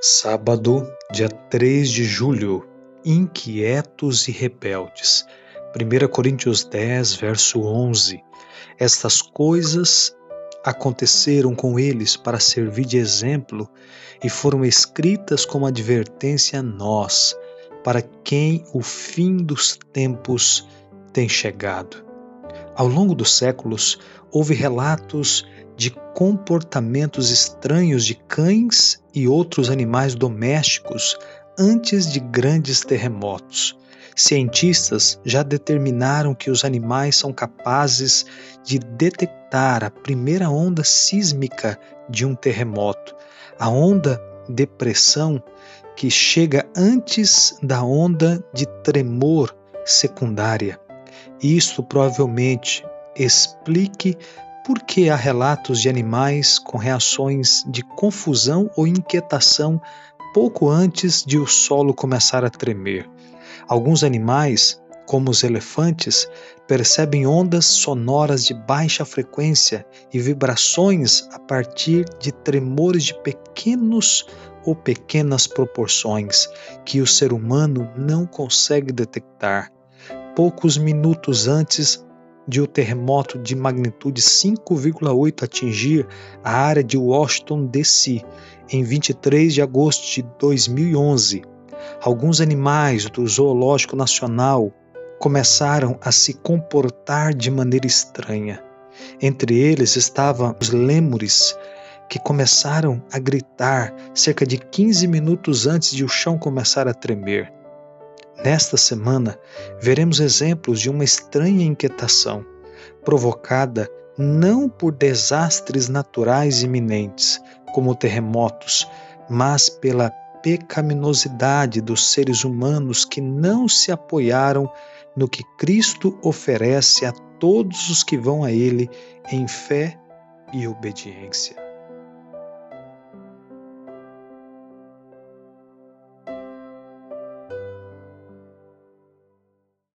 Sábado, dia 3 de julho, inquietos e rebeldes. 1 Coríntios 10, verso 11. Estas coisas aconteceram com eles para servir de exemplo e foram escritas como advertência a nós, para quem o fim dos tempos tem chegado. Ao longo dos séculos, houve relatos de comportamentos estranhos de cães e outros animais domésticos antes de grandes terremotos. Cientistas já determinaram que os animais são capazes de detectar a primeira onda sísmica de um terremoto, a onda de pressão que chega antes da onda de tremor secundária. Isto provavelmente explique porque há relatos de animais com reações de confusão ou inquietação pouco antes de o solo começar a tremer. Alguns animais, como os elefantes, percebem ondas sonoras de baixa frequência e vibrações a partir de tremores de pequenos ou pequenas proporções que o ser humano não consegue detectar. Poucos minutos antes de um terremoto de magnitude 5,8 atingir a área de Washington DC em 23 de agosto de 2011. Alguns animais do Zoológico Nacional começaram a se comportar de maneira estranha. Entre eles estavam os lêmures, que começaram a gritar cerca de 15 minutos antes de o chão começar a tremer. Nesta semana, veremos exemplos de uma estranha inquietação, provocada não por desastres naturais iminentes, como terremotos, mas pela pecaminosidade dos seres humanos que não se apoiaram no que Cristo oferece a todos os que vão a Ele em fé e obediência.